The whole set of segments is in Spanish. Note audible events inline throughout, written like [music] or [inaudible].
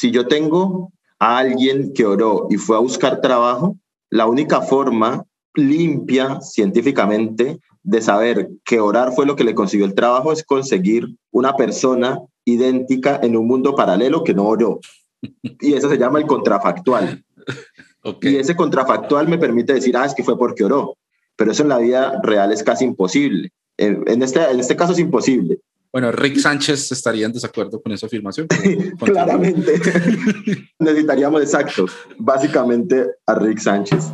Si yo tengo a alguien que oró y fue a buscar trabajo, la única forma limpia científicamente de saber que orar fue lo que le consiguió el trabajo es conseguir una persona idéntica en un mundo paralelo que no oró. Y eso se llama el contrafactual. Y ese contrafactual me permite decir, ah, es que fue porque oró. Pero eso en la vida real es casi imposible. En, este, en este caso es imposible. Bueno, Rick [laughs] Sánchez estaría en desacuerdo con esa afirmación. [laughs] Claramente. [laughs] Necesitaríamos exactos. Básicamente a Rick Sánchez.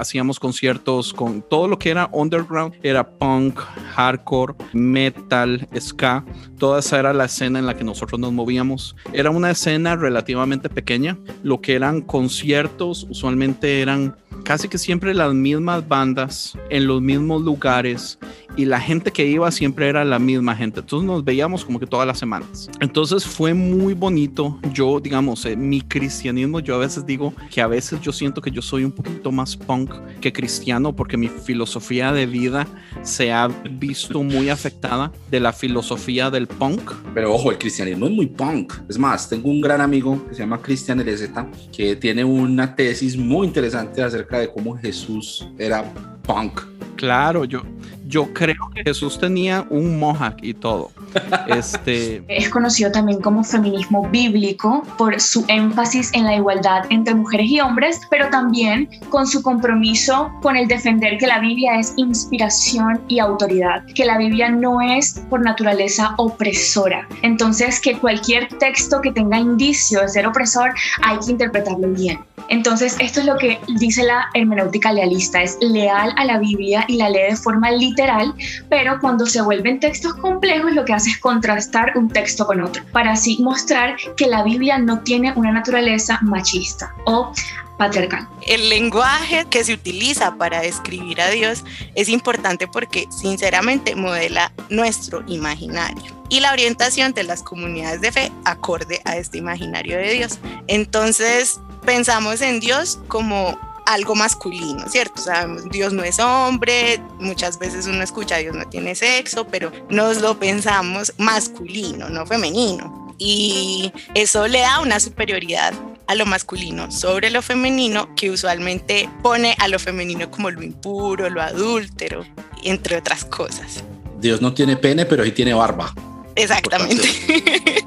Hacíamos conciertos con todo lo que era underground, era punk, hardcore, metal, ska, toda esa era la escena en la que nosotros nos movíamos. Era una escena relativamente pequeña, lo que eran conciertos usualmente eran casi que siempre las mismas bandas en los mismos lugares y la gente que iba siempre era la misma gente. Entonces nos veíamos como que todas las semanas. Entonces fue muy bonito. Yo, digamos, eh, mi cristianismo, yo a veces digo que a veces yo siento que yo soy un poquito más punk que cristiano porque mi filosofía de vida se ha visto muy afectada de la filosofía del punk. Pero ojo, el cristianismo es muy punk. Es más, tengo un gran amigo que se llama Cristian LZ que tiene una tesis muy interesante acerca de cómo Jesús era punk. Claro, yo, yo creo que Jesús tenía un mohawk y todo. [laughs] Este... Es conocido también como feminismo bíblico por su énfasis en la igualdad entre mujeres y hombres, pero también con su compromiso con el defender que la Biblia es inspiración y autoridad, que la Biblia no es por naturaleza opresora. Entonces, que cualquier texto que tenga indicio de ser opresor hay que interpretarlo bien. Entonces, esto es lo que dice la hermenéutica lealista, es leal a la Biblia y la lee de forma literal, pero cuando se vuelven textos complejos lo que hace es contrastar un texto con otro, para así mostrar que la Biblia no tiene una naturaleza machista o patriarcal. El lenguaje que se utiliza para describir a Dios es importante porque sinceramente modela nuestro imaginario y la orientación de las comunidades de fe acorde a este imaginario de Dios. Entonces, pensamos en Dios como algo masculino, ¿cierto? Sabemos, Dios no es hombre, muchas veces uno escucha Dios no tiene sexo, pero nos lo pensamos masculino, no femenino. Y eso le da una superioridad a lo masculino sobre lo femenino que usualmente pone a lo femenino como lo impuro, lo adúltero, entre otras cosas. Dios no tiene pene, pero sí tiene barba. Exactamente. [laughs]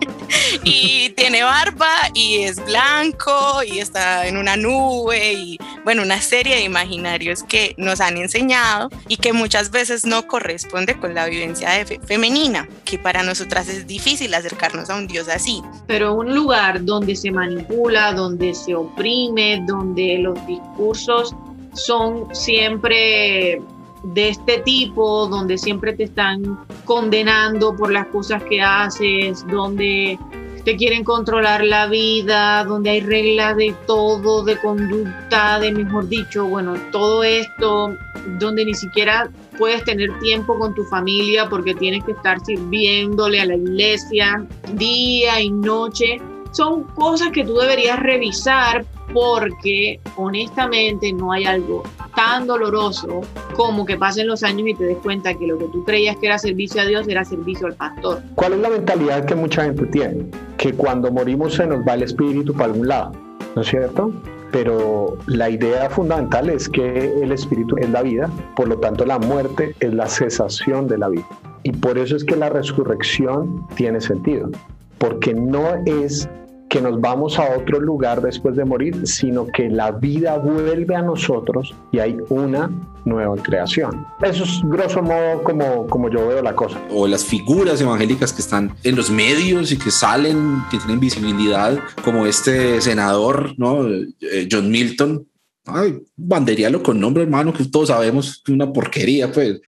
y tiene barba y es blanco y está en una nube y bueno, una serie de imaginarios que nos han enseñado y que muchas veces no corresponde con la vivencia de femenina, que para nosotras es difícil acercarnos a un Dios así. Pero un lugar donde se manipula, donde se oprime, donde los discursos son siempre de este tipo, donde siempre te están condenando por las cosas que haces, donde te quieren controlar la vida, donde hay reglas de todo, de conducta, de mejor dicho, bueno, todo esto, donde ni siquiera puedes tener tiempo con tu familia porque tienes que estar sirviéndole a la iglesia día y noche. Son cosas que tú deberías revisar porque honestamente no hay algo tan doloroso como que pasen los años y te des cuenta que lo que tú creías que era servicio a Dios era servicio al pastor. ¿Cuál es la mentalidad que mucha gente tiene? Que cuando morimos se nos va el espíritu para algún lado, ¿no es cierto? Pero la idea fundamental es que el espíritu es la vida, por lo tanto la muerte es la cesación de la vida. Y por eso es que la resurrección tiene sentido, porque no es que nos vamos a otro lugar después de morir, sino que la vida vuelve a nosotros y hay una nueva creación. Eso es grosso modo como, como yo veo la cosa. O las figuras evangélicas que están en los medios y que salen, que tienen visibilidad, como este senador, ¿no? Eh, John Milton, Ay, banderialo con nombre, hermano, que todos sabemos que una porquería, pues.